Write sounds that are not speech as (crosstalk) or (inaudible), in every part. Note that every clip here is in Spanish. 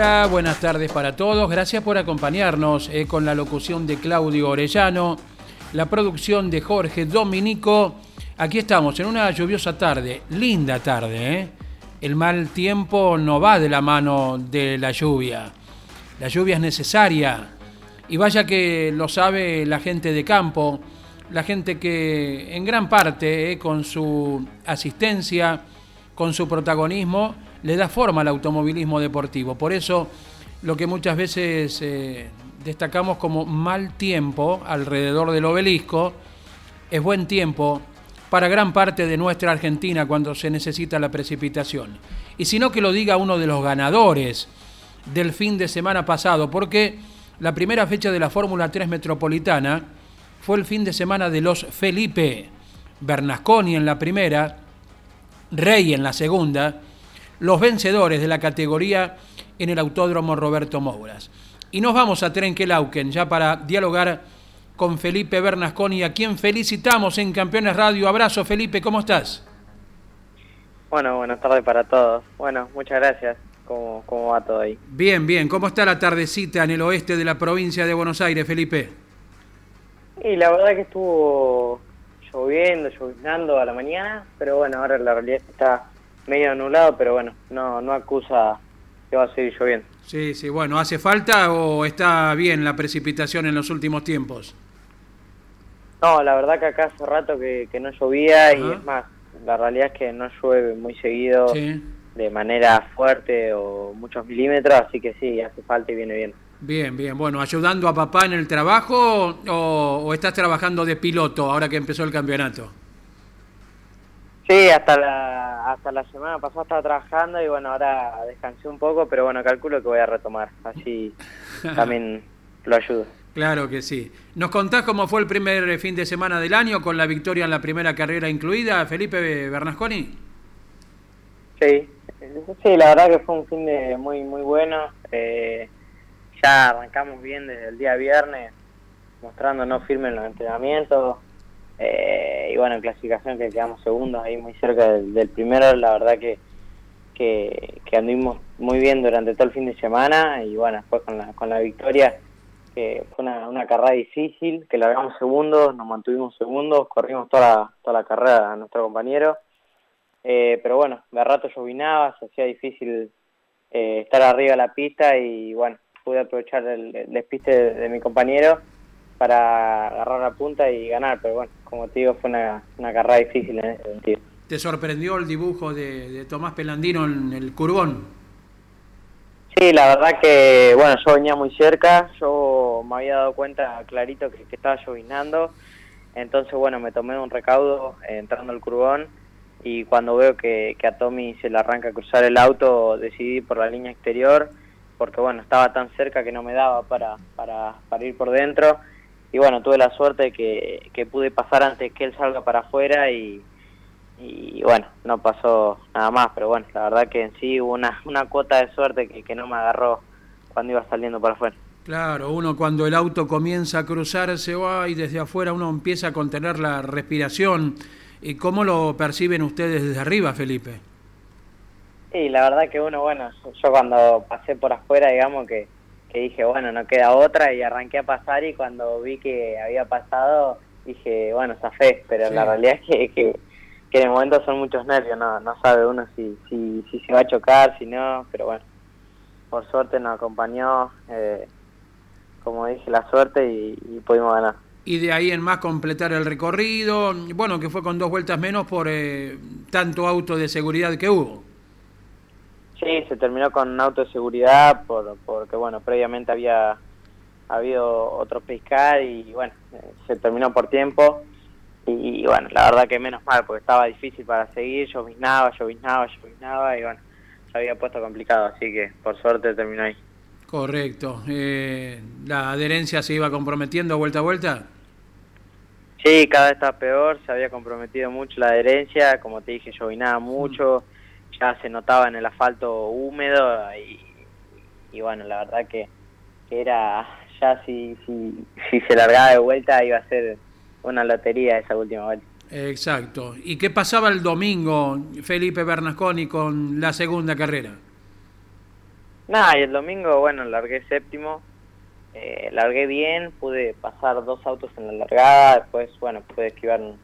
Buenas tardes para todos. Gracias por acompañarnos eh, con la locución de Claudio Orellano, la producción de Jorge Dominico. Aquí estamos en una lluviosa tarde, linda tarde. ¿eh? El mal tiempo no va de la mano de la lluvia. La lluvia es necesaria. Y vaya que lo sabe la gente de campo, la gente que en gran parte, eh, con su asistencia, con su protagonismo, le da forma al automovilismo deportivo. Por eso lo que muchas veces eh, destacamos como mal tiempo alrededor del obelisco es buen tiempo para gran parte de nuestra Argentina cuando se necesita la precipitación. Y si no que lo diga uno de los ganadores del fin de semana pasado, porque la primera fecha de la Fórmula 3 Metropolitana fue el fin de semana de los Felipe, Bernasconi en la primera, Rey en la segunda, los vencedores de la categoría en el Autódromo Roberto Mouras. Y nos vamos a Trenquelauquen ya para dialogar con Felipe Bernasconi, a quien felicitamos en Campeones Radio. Abrazo, Felipe, ¿cómo estás? Bueno, buenas tardes para todos. Bueno, muchas gracias. ¿Cómo, ¿Cómo va todo ahí? Bien, bien. ¿Cómo está la tardecita en el oeste de la provincia de Buenos Aires, Felipe? Y la verdad que estuvo lloviendo, lloviznando a la mañana, pero bueno, ahora la realidad está medio anulado, pero bueno, no, no acusa que va a seguir lloviendo. Sí, sí, bueno, ¿hace falta o está bien la precipitación en los últimos tiempos? No, la verdad que acá hace rato que, no llovía y es más, la realidad es que no llueve muy seguido de manera fuerte o muchos milímetros, así que sí, hace falta y viene bien. Bien, bien. Bueno, ¿ayudando a papá en el trabajo o, o estás trabajando de piloto ahora que empezó el campeonato? Sí, hasta la, hasta la semana pasada estaba trabajando y bueno, ahora descansé un poco, pero bueno, calculo que voy a retomar, así (laughs) también lo ayudo. Claro que sí. ¿Nos contás cómo fue el primer fin de semana del año con la victoria en la primera carrera incluida, Felipe Bernasconi? Sí, sí, la verdad que fue un fin de muy muy bueno. Eh, ya arrancamos bien desde el día viernes, mostrándonos firme en los entrenamientos, eh, y bueno, en clasificación que quedamos segundos ahí muy cerca del, primero, la verdad que, que, anduvimos muy bien durante todo el fin de semana y bueno, después con la, con la victoria, que fue una, una carrera difícil, que largamos segundos, nos mantuvimos segundos, corrimos toda la, toda la carrera a nuestro compañero, eh, pero bueno, de rato llovinaba, se hacía difícil eh, estar arriba de la pista y bueno, pude aprovechar el, despiste de mi compañero para agarrar la punta y ganar, pero bueno, como te digo, fue una, una carrera difícil en ese sentido. ¿Te sorprendió el dibujo de, Tomás Pelandino en el curbón? Sí, la verdad que, bueno, yo venía muy cerca, yo me había dado cuenta clarito que, estaba llovinando, entonces, bueno, me tomé un recaudo entrando al curbón y cuando veo que, que a Tommy se le arranca a cruzar el auto, decidí por la línea exterior, porque, bueno, estaba tan cerca que no me daba para, para, para ir por dentro y bueno, tuve la suerte de que, que pude pasar antes que él salga para afuera y, y bueno, no pasó nada más, pero bueno, la verdad que en sí hubo una, una cuota de suerte que, que no me agarró cuando iba saliendo para afuera. Claro, uno cuando el auto comienza a cruzarse va y desde afuera uno empieza a contener la respiración. ¿Y cómo lo perciben ustedes desde arriba, Felipe? Sí, la verdad que uno, bueno, yo cuando pasé por afuera, digamos que que dije, bueno, no queda otra y arranqué a pasar y cuando vi que había pasado dije, bueno, fe pero la realidad es que, que, en el momento son muchos nervios, no, no sabe uno si, si, si se va a chocar, si no, pero bueno, por suerte nos acompañó, eh, como dije, la suerte y, pudimos ganar. Y de ahí en más completar el recorrido, bueno, que fue con dos vueltas menos por eh, tanto auto de seguridad que hubo. Sí, se terminó con un auto de seguridad por, porque, bueno, previamente había habido otro pescar y, bueno, se terminó por tiempo. y, bueno, la verdad que menos mal, porque estaba difícil para seguir, lloviznaba, lloviznaba, lloviznaba y bueno, se había puesto complicado, así que por suerte terminó ahí. Correcto. Eh, ¿La adherencia se iba comprometiendo vuelta a vuelta? Sí, cada vez estaba peor, se había comprometido mucho la adherencia, como te dije, llovinaba mucho, ya se notaba en el asfalto húmedo y, bueno, la verdad que, era ya si, si, si se largaba de vuelta iba a ser una lotería esa última vuelta. Exacto. ¿Y qué pasaba el domingo, Felipe Bernasconi, con la segunda carrera? Nada, y el domingo, bueno, largué séptimo, eh, largué bien, pude pasar dos autos en la largada, después, bueno, pude esquivar un,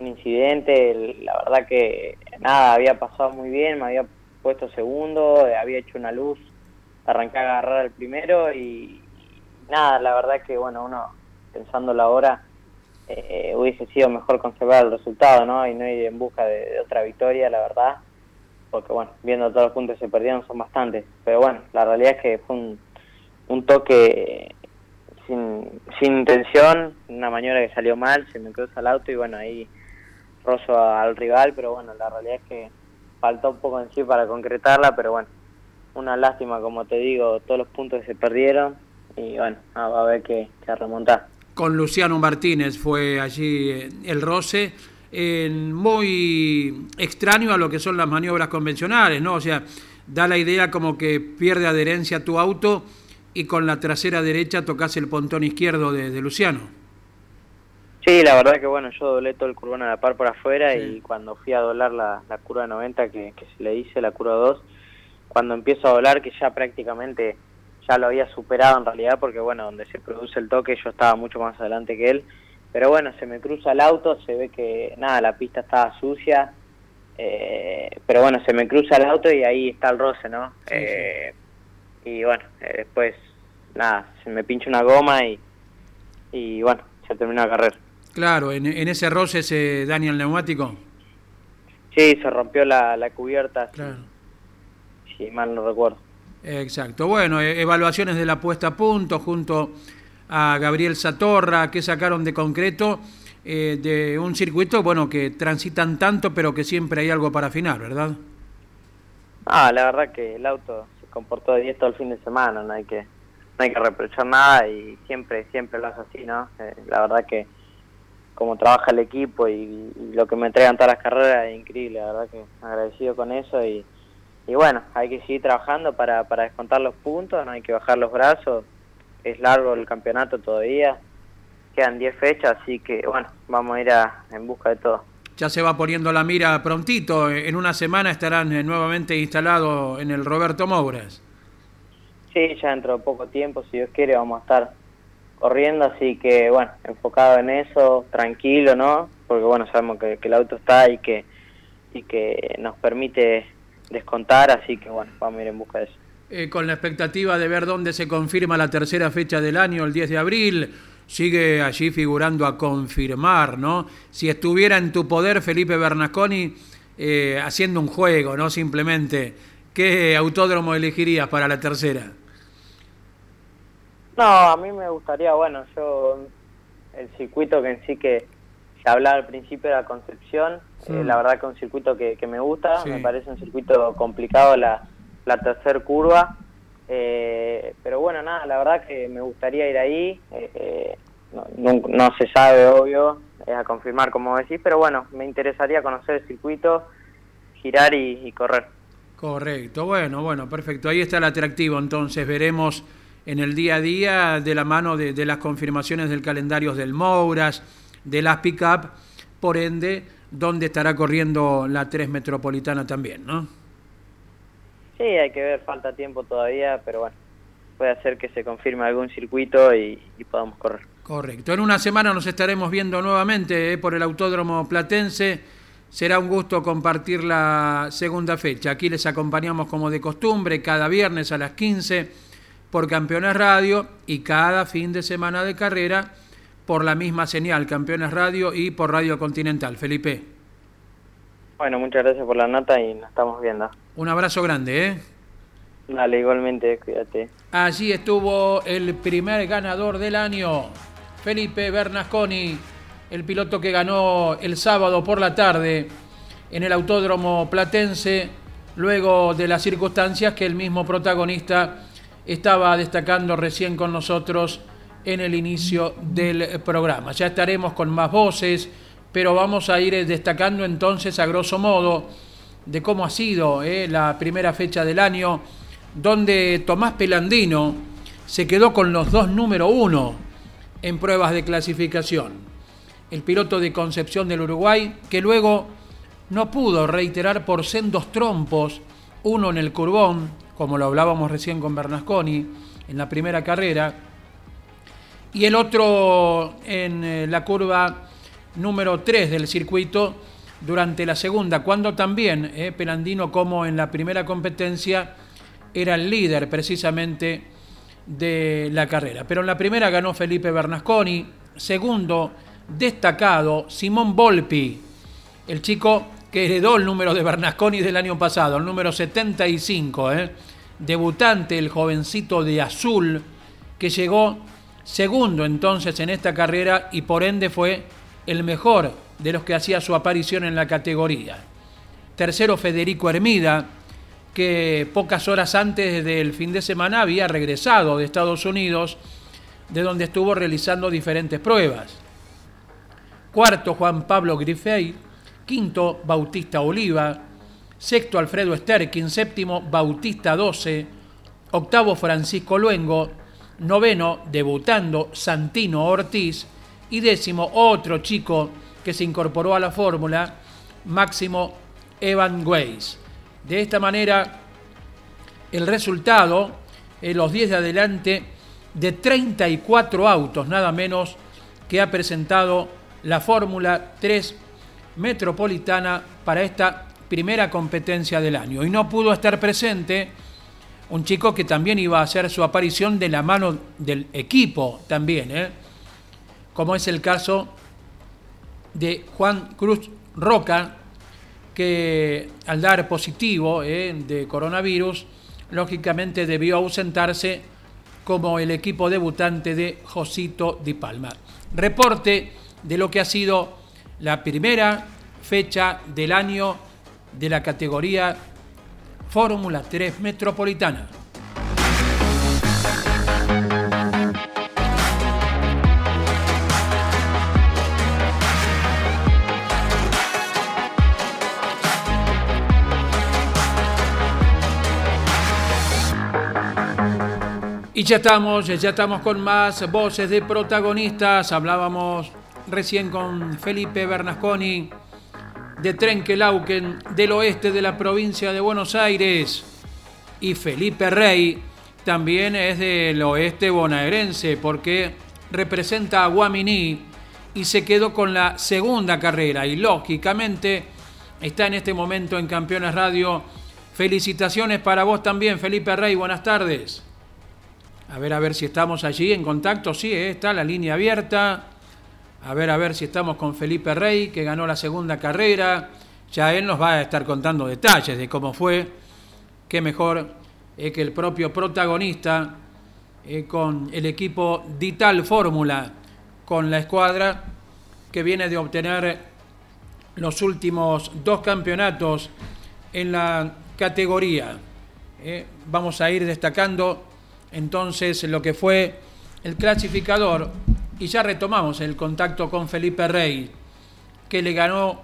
incidente, la verdad que nada, había pasado muy bien, me había puesto segundo, había hecho una luz, arranqué a agarrar el primero y, nada, la verdad que, bueno, uno pensándolo ahora, eh, hubiese sido mejor conservar el resultado, ¿no? Y no ir en busca de, otra victoria, la verdad, porque, bueno, viendo todos los puntos que se perdieron son bastantes, pero bueno, la realidad es que fue un, un toque sin, sin intención, una maniobra que salió mal, se me cruza el auto y bueno, ahí rozo al rival, pero bueno, la realidad es que faltó un poco en sí para concretarla, pero bueno, una lástima, como te digo, todos los puntos que se perdieron y bueno, va a haber que, que remontar. Con Luciano Martínez fue allí eh, el roce. muy extraño a lo que son las maniobras convencionales, ¿no? O sea, da la idea como que pierde adherencia a tu auto y con la trasera derecha tocas el pontón izquierdo de, Luciano. Sí, la verdad que bueno, yo doblé todo el curbón a la par por afuera y cuando fui a doblar la, curva 90 que, se le hice, la curva 2, cuando empiezo a doblar, que ya prácticamente ya lo había superado en realidad, porque bueno, donde se produce el toque yo estaba mucho más adelante que él, pero bueno, se me cruza el auto, se ve que nada, la pista estaba sucia, eh, pero bueno, se me cruza el auto y ahí está el roce, ¿no? Eh, y bueno, eh, después nada, se me pincha una goma y, y bueno, se terminó la carrera. Claro, en, ese roce se daña el neumático. Sí, se rompió la, la cubierta, claro. si, mal no recuerdo. Exacto. Bueno, e, evaluaciones de la puesta a punto junto a Gabriel Satorra, que sacaron de concreto eh, de un circuito, bueno, que transitan tanto, pero que siempre hay algo para afinar, ¿verdad? Ah, la verdad que el auto se comportó de 10 todo el fin de semana, no hay que no hay que reprochar nada y siempre, siempre lo hace así, ¿no? Eh, la verdad que como trabaja el equipo y, lo que me entregan todas las carreras es increíble, la verdad que agradecido con eso y, y bueno, hay que seguir trabajando para, para descontar los puntos, no hay que bajar los brazos, es largo el campeonato todavía, quedan 10 fechas, así que bueno, vamos a ir a, en busca de todo. Ya se va poniendo la mira prontito, en una semana estarán eh, nuevamente instalados en el Roberto Mouras. Sí, ya dentro de poco tiempo, si Dios quiere, vamos a estar corriendo, así que bueno, enfocado en eso, tranquilo, ¿no? Porque bueno, sabemos que, el auto está y que, y que nos permite descontar, así que bueno, vamos a ir en busca de eso. Eh, con la expectativa de ver dónde se confirma la tercera fecha del año, el 10 de abril, sigue allí figurando a confirmar, ¿no? Si estuviera en tu poder Felipe Bernasconi eh, haciendo un juego, no simplemente, ¿qué autódromo elegirías para la tercera? No, a mí me gustaría, bueno, yo, el circuito que en sí que se hablaba al principio era Concepción, eh, la verdad que es un circuito que, me gusta, me parece un circuito complicado la, la tercera curva, eh, pero bueno, nada, la verdad que me gustaría ir ahí, eh, no, se sabe, obvio, es a confirmar como decís, pero bueno, me interesaría conocer el circuito, girar y correr. Correcto, bueno, bueno, perfecto, ahí está el atractivo, entonces veremos en el día a día de la mano de, las confirmaciones del calendario del Mouras, de las pick-up, por ende, donde estará corriendo la 3 Metropolitana también, ¿no? Sí, hay que ver, falta tiempo todavía, pero bueno, puede ser que se confirme algún circuito y, podamos correr. Correcto. En una semana nos estaremos viendo nuevamente eh, por el Autódromo Platense. Será un gusto compartir la segunda fecha. Aquí les acompañamos como de costumbre cada viernes a las 15 por Campeones Radio y cada fin de semana de carrera por la misma señal, Campeones Radio y por Radio Continental. Felipe. Bueno, muchas gracias por la nota y nos estamos viendo. Un abrazo grande, ¿eh? Dale, igualmente, cuídate. Allí estuvo el primer ganador del año, Felipe Bernasconi, el piloto que ganó el sábado por la tarde en el Autódromo Platense, luego de las circunstancias que el mismo protagonista estaba destacando recién con nosotros en el inicio del programa. Ya estaremos con más voces, pero vamos a ir destacando entonces a grosso modo de cómo ha sido eh, la primera fecha del año, donde Tomás Pelandino se quedó con los dos número uno en pruebas de clasificación. El piloto de Concepción del Uruguay, que luego no pudo reiterar por sendos trompos, uno en el Curbón, como lo hablábamos recién con Bernasconi, en la primera carrera, y el otro en eh, la curva número 3 del circuito durante la segunda, cuando también eh, Pelandino, como en la primera competencia, era el líder precisamente de la carrera. Pero en la primera ganó Felipe Bernasconi, segundo destacado Simón Volpi, el chico que heredó el número de Bernasconi del año pasado, el número 75, ¿eh? debutante, el jovencito de azul, que llegó segundo entonces en esta carrera y por ende fue el mejor de los que hacía su aparición en la categoría. Tercero Federico Hermida, que pocas horas antes del fin de semana había regresado de Estados Unidos, de donde estuvo realizando diferentes pruebas. Cuarto Juan Pablo Griffey, quinto Bautista Oliva, sexto Alfredo Sterkin, séptimo Bautista 12, octavo Francisco Luengo, noveno debutando Santino Ortiz. Y décimo otro chico que se incorporó a la fórmula, Máximo Evan Weiss. De esta manera, el resultado, en los 10 de adelante, de 34 autos, nada menos, que ha presentado la Fórmula 3 Metropolitana para esta primera competencia del año. Y no pudo estar presente un chico que también iba a hacer su aparición de la mano del equipo también, ¿eh? como es el caso de Juan Cruz Roca, que al dar positivo ¿eh? de coronavirus, lógicamente debió ausentarse como el equipo debutante de Josito Di Palma. Reporte de lo que ha sido la primera fecha del año de la categoría Fórmula 3 Metropolitana. Y ya estamos, ya estamos con más voces de protagonistas. Hablábamos recién con Felipe Bernasconi de Trenquelauquen, del oeste de la provincia de Buenos Aires. Y Felipe Rey también es del oeste bonaerense porque representa a Guaminí y se quedó con la segunda carrera y lógicamente está en este momento en Campeones Radio. Felicitaciones para vos también, Felipe Rey. Buenas tardes. A ver, a ver si estamos allí en contacto. Sí, eh, está la línea abierta. A ver, a ver si estamos con Felipe Rey, que ganó la segunda carrera. Ya él nos va a estar contando detalles de cómo fue. Qué mejor eh, que el propio protagonista eh, con el equipo Dital Fórmula, con la escuadra que viene de obtener los últimos dos campeonatos en la categoría. vamos a ir destacando entonces lo que fue el clasificador y ya retomamos el contacto con Felipe Rey, que le ganó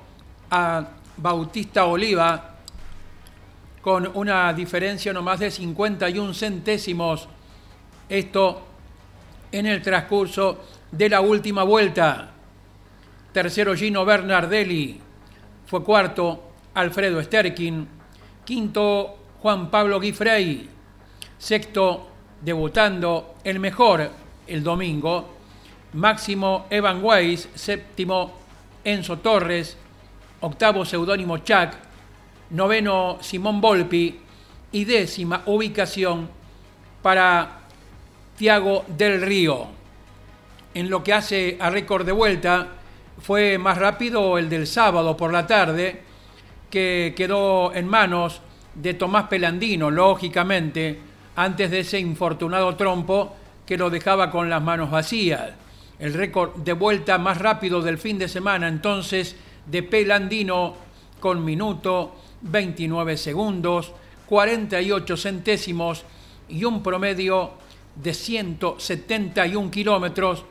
a Bautista Oliva con una diferencia no más de 51 centésimos. Esto en el transcurso de la última vuelta. Tercero Gino Bernardelli. Fue cuarto Alfredo Sterkin. Quinto Juan Pablo Guifrey. Sexto debutando el mejor el domingo, máximo Evan Weiss, séptimo Enzo Torres, octavo seudónimo Chuck, noveno Simón Volpi y décima ubicación para Tiago del Río. En lo que hace a récord de vuelta, fue más rápido el del sábado por la tarde, que quedó en manos de Tomás Pelandino, lógicamente, antes de ese infortunado trompo que lo dejaba con las manos vacías. El récord de vuelta más rápido del fin de semana entonces de Pelandino con minuto 29 segundos, 48 centésimos y un promedio de 171 kilómetros,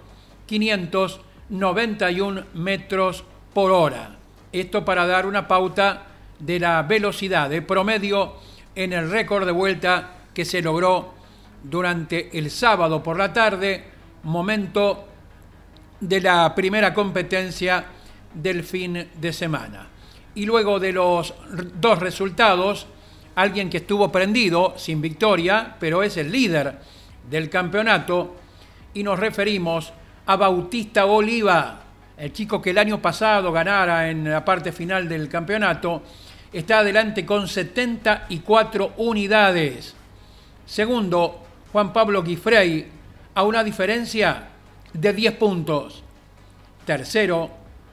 591 metros por hora. Esto para dar una pauta de la velocidad de promedio en el récord de vuelta que se logró durante el sábado por la tarde, momento de la primera competencia del fin de semana. Y luego de los dos resultados, alguien que estuvo prendido, sin victoria, pero es el líder del campeonato, y nos referimos a Bautista Oliva, el chico que el año pasado ganara en la parte final del campeonato, está adelante con 74 unidades. Segundo, Juan Pablo Guifrey, a una diferencia de 10 puntos. Tercero,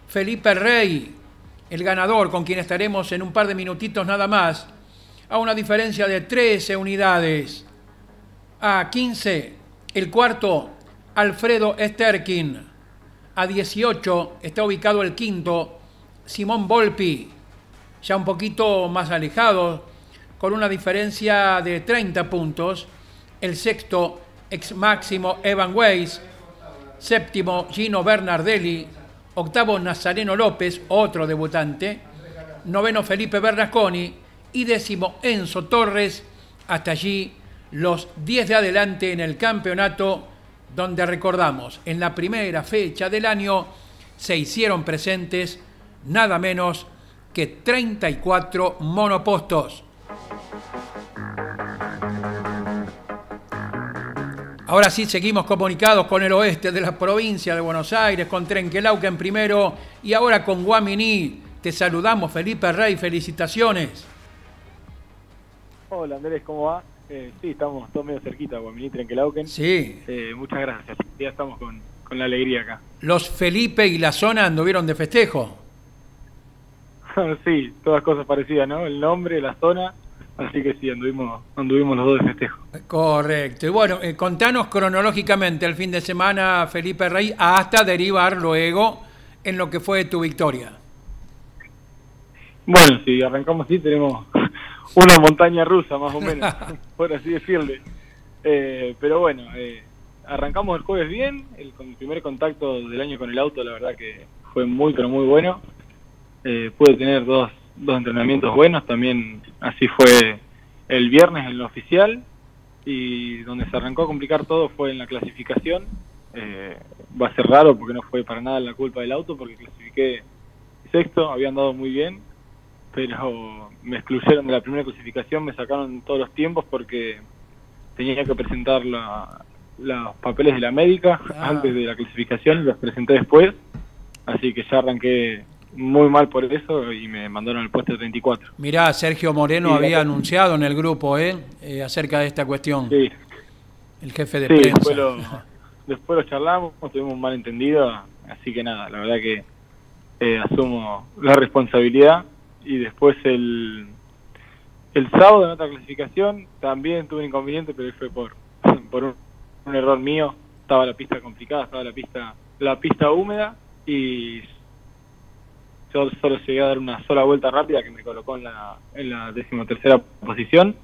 Felipe Rey, el ganador con quien estaremos en un par de minutitos nada más, a una diferencia de 13 unidades. A 15, el cuarto, Alfredo Sterkin. A 18 está ubicado el quinto, Simón Volpi, ya un poquito más alejado, con una diferencia de 30 puntos. El sexto, ex máximo Evan Weiss. Séptimo, Gino Bernardelli. Octavo, Nazareno López, otro debutante. Noveno, Felipe Bernasconi. Y décimo, Enzo Torres. Hasta allí los 10 de adelante en el campeonato, donde recordamos, en la primera fecha del año se hicieron presentes nada menos que 34 monopostos. Ahora sí seguimos comunicados con el oeste de la provincia de Buenos Aires, con Trenquelauca en primero y ahora con Guaminí. Te saludamos, Felipe Rey, felicitaciones. Hola Andrés, ¿cómo va? Eh, sí, estamos todos medio cerquita, Guaminí, Trenquelauquen. Sí. Eh, muchas gracias, ya estamos con, con la alegría acá. ¿Los Felipe y la zona anduvieron de festejo? (laughs) sí, todas cosas parecidas, ¿no? El nombre, la zona, así que sí, anduvimos, anduvimos los dos de festejo. Correcto. Y bueno, eh, contanos cronológicamente el fin de semana, Felipe Rey, hasta derivar luego en lo que fue tu victoria. Bueno, si arrancamos así, tenemos (laughs) una montaña rusa, más o menos, (laughs) por así decirle. Eh, pero bueno, eh, arrancamos el jueves bien, el, el primer contacto del año con el auto, la verdad que fue muy, pero muy bueno. Eh, pude tener dos, dos entrenamientos buenos, también así fue el viernes en lo oficial y donde se arrancó a complicar todo fue en la clasificación. Eh, va a ser raro porque no fue para nada la culpa del auto porque clasifiqué sexto, habían dado muy bien, pero me excluyeron de la primera clasificación, me sacaron todos los tiempos porque tenía que presentar la, los papeles de la médica Ah. antes de la clasificación, los presenté después, así que ya arranqué muy mal por eso y me mandaron al puesto 34. Mirá, Sergio Moreno Sí, había anunciado en el grupo ¿eh? Eh, acerca de esta cuestión, Sí, el jefe de sí prensa. después, lo, (laughs) después lo charlamos, tuvimos un malentendido, así que nada, la verdad que eh, asumo la responsabilidad y después el, el sábado en otra clasificación también tuve un inconveniente, pero fue por, (laughs) por un, un error mío, estaba la pista complicada, estaba la pista la pista húmeda y yo solo llegué a dar una sola vuelta rápida que me colocó en la, en la decimotercera posición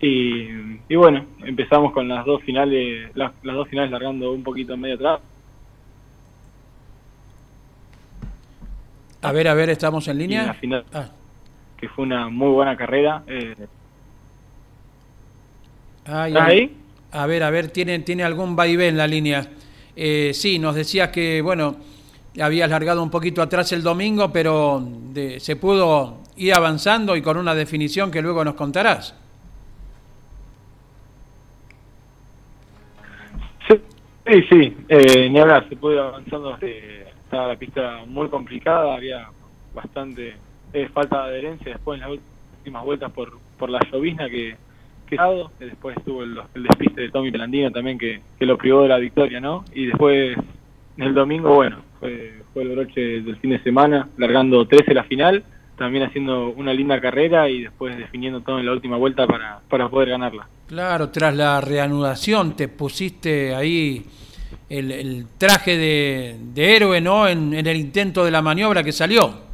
y, y bueno, empezamos con las dos finales, las, las dos finales largando un poquito en medio atrás. A ver, a ver, ¿estamos en línea? la final, Ah, que fue una muy buena carrera. Eh, ay, ¿Estás ay. ahí? A ver, a ver, tiene, tiene algún vaivén la línea. Eh, sí, nos decías que, bueno, habías largado un poquito atrás el domingo, pero de- se pudo ir avanzando y con una definición que luego nos contarás. Sí, sí, eh, ni hablar, se pudo ir avanzando. eh, estaba la pista muy complicada, había bastante eh, falta de adherencia después en las últimas vueltas por, por la llovizna que que después estuvo el, el de Tommy Pelandino también que, que lo privó de la victoria, ¿no? Y después el domingo, bueno, fue, fue el broche del fin de semana, largando 13 la final, también haciendo una linda carrera y después definiendo todo en la última vuelta para, para poder ganarla. Claro, tras la reanudación te pusiste ahí el, traje de, héroe, ¿no? En, el intento de la maniobra que salió.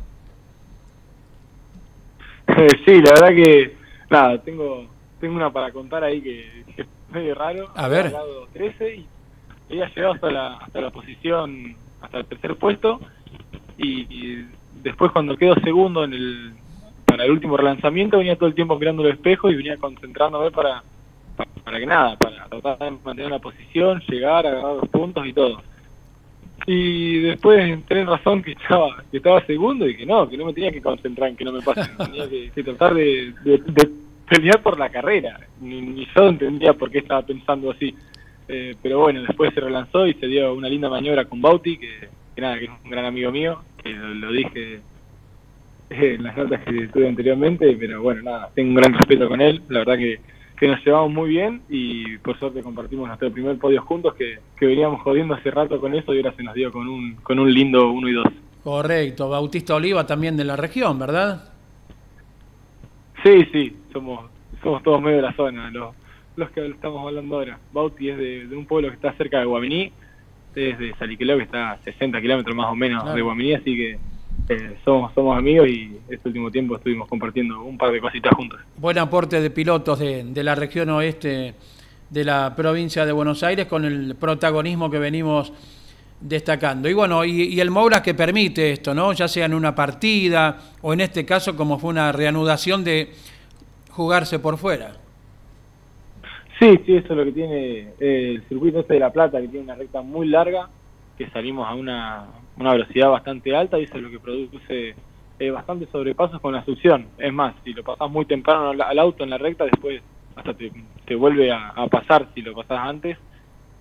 (laughs) sí, la verdad que, nada, tengo, tengo una para contar ahí que, es medio raro. A ver. Lado 13 y había llegado hasta la, hasta la posición, hasta el tercer puesto y, después cuando quedo segundo en el para el último relanzamiento venía todo el tiempo mirando el espejo y venía concentrándome para para, que nada, para tratar de mantener la posición, llegar, agarrar los puntos y todo. Y después tenés razón que estaba que estaba segundo y que no, que no me tenía que concentrar en que no me pasen, (laughs) tenía que, tratar de, pelear por la carrera. Ni, yo entendía por qué estaba pensando así. Eh, pero bueno, después se relanzó y se dio una linda maniobra con Bauti, que, nada, que es un gran amigo mío, que lo, dije en las notas que tuve anteriormente, pero bueno, nada, tengo un gran respeto con él, la verdad que que nos llevamos muy bien y por suerte compartimos nuestro primer podio juntos que, veníamos jodiendo hace rato con eso y ahora se nos dio con un, con un lindo 1 y 2. Correcto, Bautista Oliva también de la región, ¿verdad? Sí, sí, somos, somos todos medio de la zona, los, los que estamos hablando ahora. Bauti es de, un pueblo que está cerca de Guaminí, es de Saliqueló, que está a 60 kilómetros más o menos de Guaminí, así que eh, somos, somos amigos y este último tiempo estuvimos compartiendo un par de cositas juntos. Buen aporte de pilotos de, la región oeste de la provincia de Buenos Aires con el protagonismo que venimos destacando. Y bueno, y, el Moura que permite esto, ¿no? Ya sea en una partida o en este caso como fue una reanudación de jugarse por fuera. Sí, sí, eso es lo que tiene eh, el circuito este de La Plata, que tiene una recta muy larga, que salimos a una, una velocidad bastante alta y eso es lo que produce eh, bastante sobrepasos con la succión. Es más, si lo pasas muy temprano al, auto en la recta, después hasta te, te vuelve a, pasar si lo pasas antes.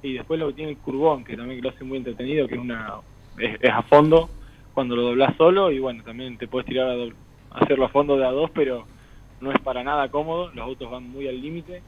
Y después lo que tiene el curbón, que también lo hace muy entretenido, que es una es, a fondo cuando lo doblas solo y bueno, también te puedes tirar a, hacerlo a fondo de a dos, pero no es para nada cómodo, los autos van muy al límite.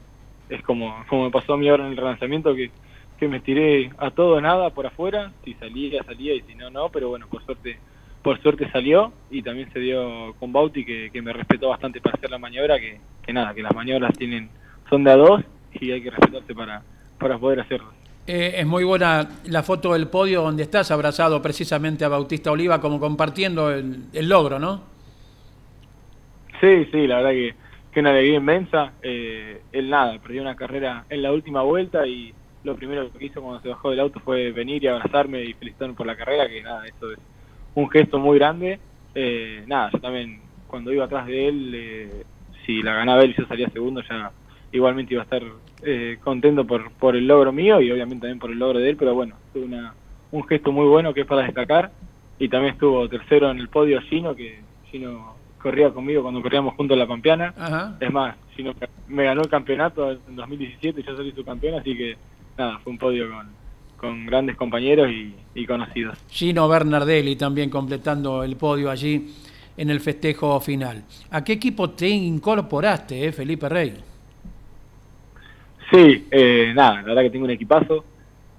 Es como, como me pasó a mí ahora en el relanzamiento, que que me tiré a todo nada por afuera, si salía, salía y si no, no, pero bueno, por suerte por suerte salió y también se dio con Bauti que, me respetó bastante para hacer la maniobra, que, nada, que las maniobras tienen son de a dos y hay que respetarse para, para poder hacerlo. Eh, es muy buena la foto del podio donde estás abrazado precisamente a Bautista Oliva como compartiendo el, logro, ¿no? Sí, sí, la verdad que, que una alegría inmensa. Eh, él nada, perdió una carrera en la última vuelta y lo primero que hizo cuando se bajó del auto fue venir y abrazarme y felicitarme por la carrera, que nada, eso es un gesto muy grande. Eh, nada, yo también cuando iba atrás de él, eh, si la ganaba él y yo salía segundo, ya igualmente iba a estar eh, contento por, por el logro mío y obviamente también por el logro de él, pero bueno, fue una, un gesto muy bueno que es para destacar. Y también estuvo tercero en el podio Gino, que Gino corría conmigo cuando corríamos juntos en la Pampeana. Es más, Gino me ganó el campeonato en 2017 y yo salí su campeón, así que nada, fue un podio con, con grandes compañeros y, conocidos. Gino Bernardelli también completando el podio allí en el festejo final. ¿A qué equipo te incorporaste, eh, Felipe Rey? Sí, eh, nada, la verdad que tengo un equipazo.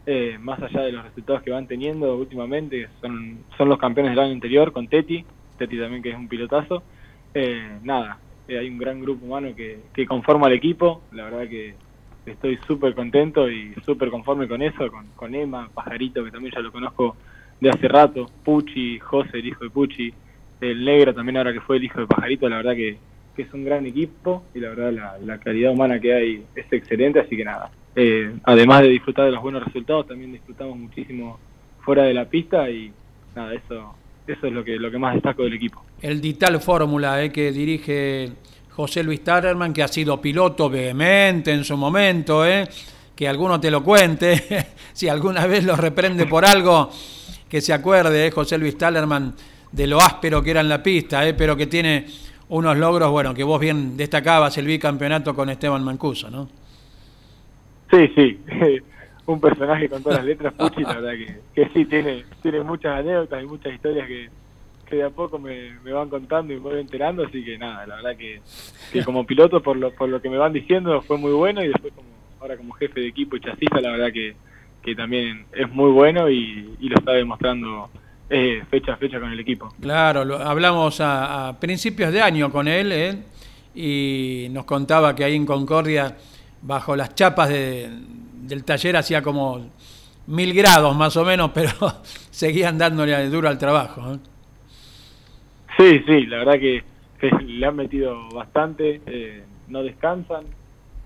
Eh, más allá de los resultados que van teniendo últimamente, son, son los campeones del año anterior con Teti, Teti también que es un pilotazo. Eh, nada, hay un gran grupo humano que, que conforma el equipo, la verdad que estoy súper contento y súper conforme con eso, con, con Emma, Pajarito, que también ya lo conozco de hace rato, Pucci, José, el hijo de Pucci, el negro también ahora que fue el hijo de Pajarito, la verdad que, es un gran equipo y la verdad la, la, calidad humana que hay es excelente, así que nada, eh, además de disfrutar de los buenos resultados, también disfrutamos muchísimo fuera de la pista y nada, eso eso es lo que lo que más destaco del equipo. El Dital Fórmula eh, que dirige José Luis Tarerman, que ha sido piloto vehemente en su momento, ¿eh? que alguno te lo cuente, (laughs) si alguna vez lo reprende por algo, que se acuerde, ¿eh? José Luis Tallerman, de lo áspero que era en la pista, ¿eh? pero que tiene unos logros, bueno, que vos bien destacabas el bicampeonato con Esteban Mancuso, ¿no? Sí, sí, (laughs) un personaje con todas las letras, (laughs) Puchi, la verdad que, que sí, tiene, tiene muchas anécdotas y muchas historias que, que de a poco me, van contando y me voy enterando, así que nada, la verdad que, como piloto, por lo, por lo que me van diciendo, fue muy bueno y después como ahora como jefe de equipo y chasista, la verdad que, que también es muy bueno y, lo está demostrando eh, fecha a fecha con el equipo. Claro, lo, hablamos a, principios de año con él ¿eh? y nos contaba que ahí en Concordia, bajo las chapas de, del taller, hacía como mil grados más o menos, pero (laughs) seguían dándole duro al trabajo. ¿eh? Sí, sí, la verdad que, le han metido bastante, eh, no descansan.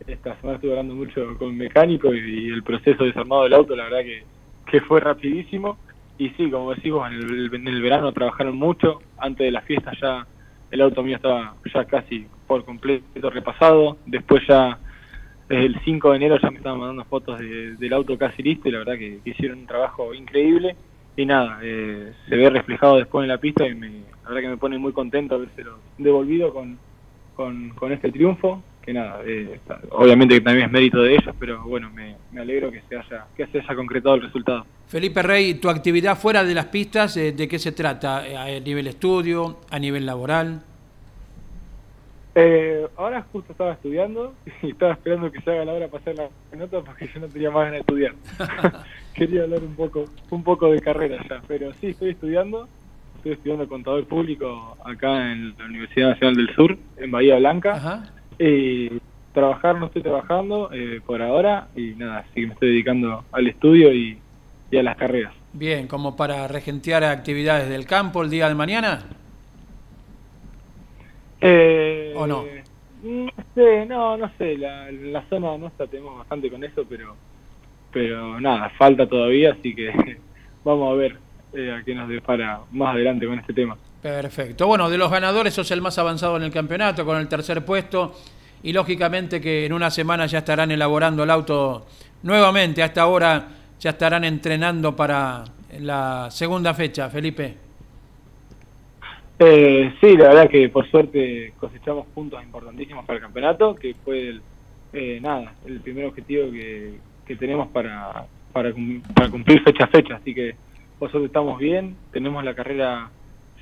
Esta semana estuve hablando mucho con mecánico y, el proceso de desarmado del auto, la verdad que, que fue rapidísimo. Y sí, como decimos, en el, en el verano trabajaron mucho. Antes de la fiesta ya el auto mío estaba ya casi por completo repasado. Después ya el 5 de enero ya me estaban mandando fotos del auto casi listo y la verdad que, hicieron un trabajo increíble. Y nada, eh, se ve reflejado después en la pista y me, la verdad que me pone muy contento habérselo devolvido con, con, este triunfo. Que nada, eh, obviamente que también es mérito de ellos, pero bueno, me, alegro que se, haya, que se haya concretado el resultado. Felipe Rey, tu actividad fuera de las pistas, eh, ¿de qué se trata? ¿A nivel estudio? ¿A nivel laboral? Eh, ahora justo estaba estudiando (laughs) y estaba esperando que se haga la hora para hacer la nota porque yo no tenía más ganas de estudiar. (laughs) (laughs) Quería hablar un poco, un poco de carrera ya, pero sí, estoy estudiando. Estoy estudiando contador público acá en la Universidad Nacional del Sur, en Bahía Blanca. Y trabajar no estoy trabajando eh, por ahora y nada, así que me estoy dedicando al estudio y, y a las carreras. Bien, como para regentear actividades del campo el día de mañana. Eh, ¿O no? No sé, no, no sé, la, la zona nuestra tenemos bastante con eso, pero pero nada, falta todavía, así que (laughs) vamos a ver eh, a qué nos depara más adelante con este tema. Perfecto. Bueno, de los ganadores sos el más avanzado en el campeonato, con el tercer puesto, y lógicamente que en una semana ya estarán elaborando el auto nuevamente, hasta ahora ya estarán entrenando para la segunda fecha, Felipe. Eh, sí, la verdad que por suerte cosechamos puntos importantísimos para el campeonato, que fue el, eh, nada, el primer objetivo que, tenemos para, para, cumplir fecha a fecha, así que por suerte estamos bien, tenemos la carrera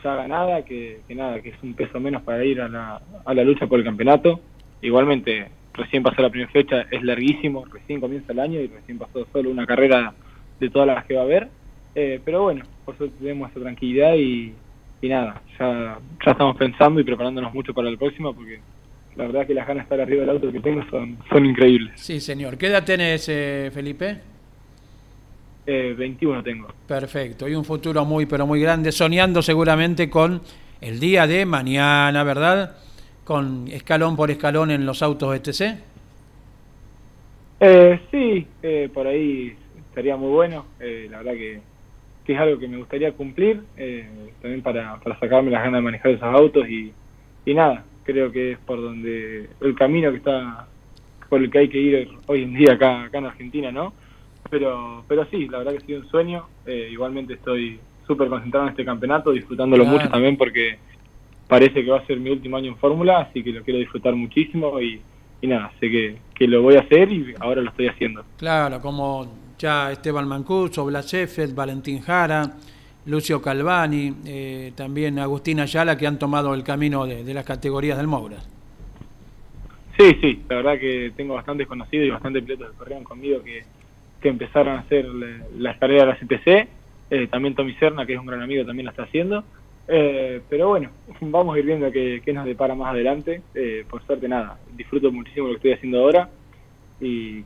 ya ganada, que, que nada, que es un peso menos para ir a la, a la lucha por el campeonato. Igualmente, recién pasó la primera fecha, es larguísimo, recién comienza el año y recién pasó solo una carrera de todas las que va a haber, eh, pero bueno, por suerte tenemos esa tranquilidad y y nada, ya, ya estamos pensando y preparándonos mucho para el próximo porque la verdad que las ganas de estar arriba del auto que tengo son, son increíbles. Sí, señor. ¿Qué edad tenés, eh, Felipe? Eh, 21 tengo. Perfecto. Y un futuro muy, pero muy grande, soñando seguramente con el día de mañana, ¿verdad? Con escalón por escalón en los autos ETC. Eh, sí, eh, por ahí estaría muy bueno. Eh, la verdad que que es algo que me gustaría cumplir, eh, también para, para sacarme las ganas de manejar esos autos y, y nada, creo que es por donde el camino que está, por el que hay que ir hoy en día acá, acá en Argentina, ¿no? Pero, pero sí, la verdad que ha sido un sueño, eh, igualmente estoy súper concentrado en este campeonato, disfrutándolo mucho también porque parece que va a ser mi último año en Fórmula, así que lo quiero disfrutar muchísimo y, y nada, sé que, que lo voy a hacer y ahora lo estoy haciendo. Claro, como ya Esteban Mancuso, Blas Sheffield, Valentín Jara, Lucio Calvani, eh, también Agustín Ayala, que han tomado el camino de, las categorías del Moura. Sí, sí, la verdad que tengo bastantes conocidos y bastantes pilotos que corrieron conmigo que, empezaron a hacer las carreras de la CTC. Eh, también Tommy Serna, que es un gran amigo, también la está haciendo. Eh, pero bueno, (laughs) vamos a ir viendo qué, qué nos depara más adelante. por suerte, nada, disfruto muchísimo lo que estoy haciendo ahora y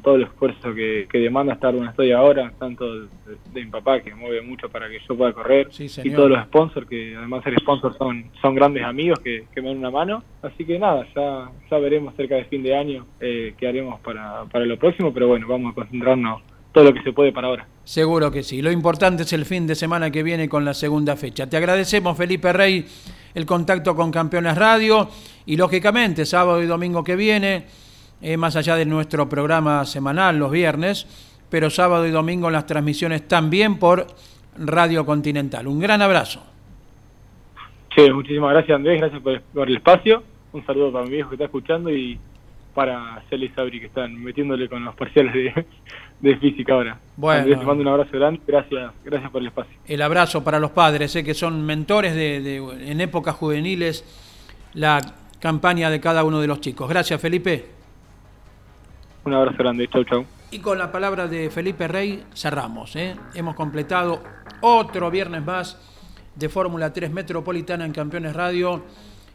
todo el esfuerzo que, demanda estar donde estoy ahora, tanto de, mi papá que mueve mucho para que yo pueda correr, y todos los sponsors, que además ser sponsors son, son grandes amigos que, me dan una mano. Así que nada, ya, ya veremos cerca de fin de año eh, qué haremos para, para lo próximo, pero bueno, vamos a concentrarnos todo lo que se puede para ahora. Seguro que sí. Lo importante es el fin de semana que viene con la segunda fecha. Te agradecemos, Felipe Rey, el contacto con Campeones Radio y lógicamente sábado y domingo que viene eh, más allá de nuestro programa semanal los viernes, pero sábado y domingo las transmisiones también por Radio Continental. Un gran abrazo. Sí, muchísimas gracias Andrés, gracias por, el espacio. Un saludo para mi viejo que está escuchando y para Celia y Sabri que están metiéndole con los parciales de, física ahora. Bueno, Andrés, te mando un abrazo grande, gracias, gracias por el espacio. El abrazo para los padres, sé que son mentores de, en épocas juveniles la campaña de cada uno de los chicos. Gracias Felipe. Un abrazo grande, chau chau. Y con la palabra de Felipe Rey cerramos. ¿eh? Hemos completado otro viernes más de Fórmula 3 Metropolitana en Campeones Radio.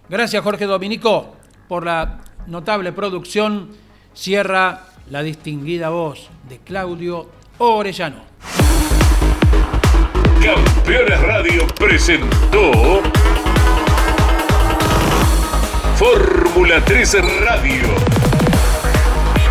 Gracias Jorge Dominico por la notable producción. Cierra la distinguida voz de Claudio Orellano. Campeones Radio presentó Fórmula 3 Radio.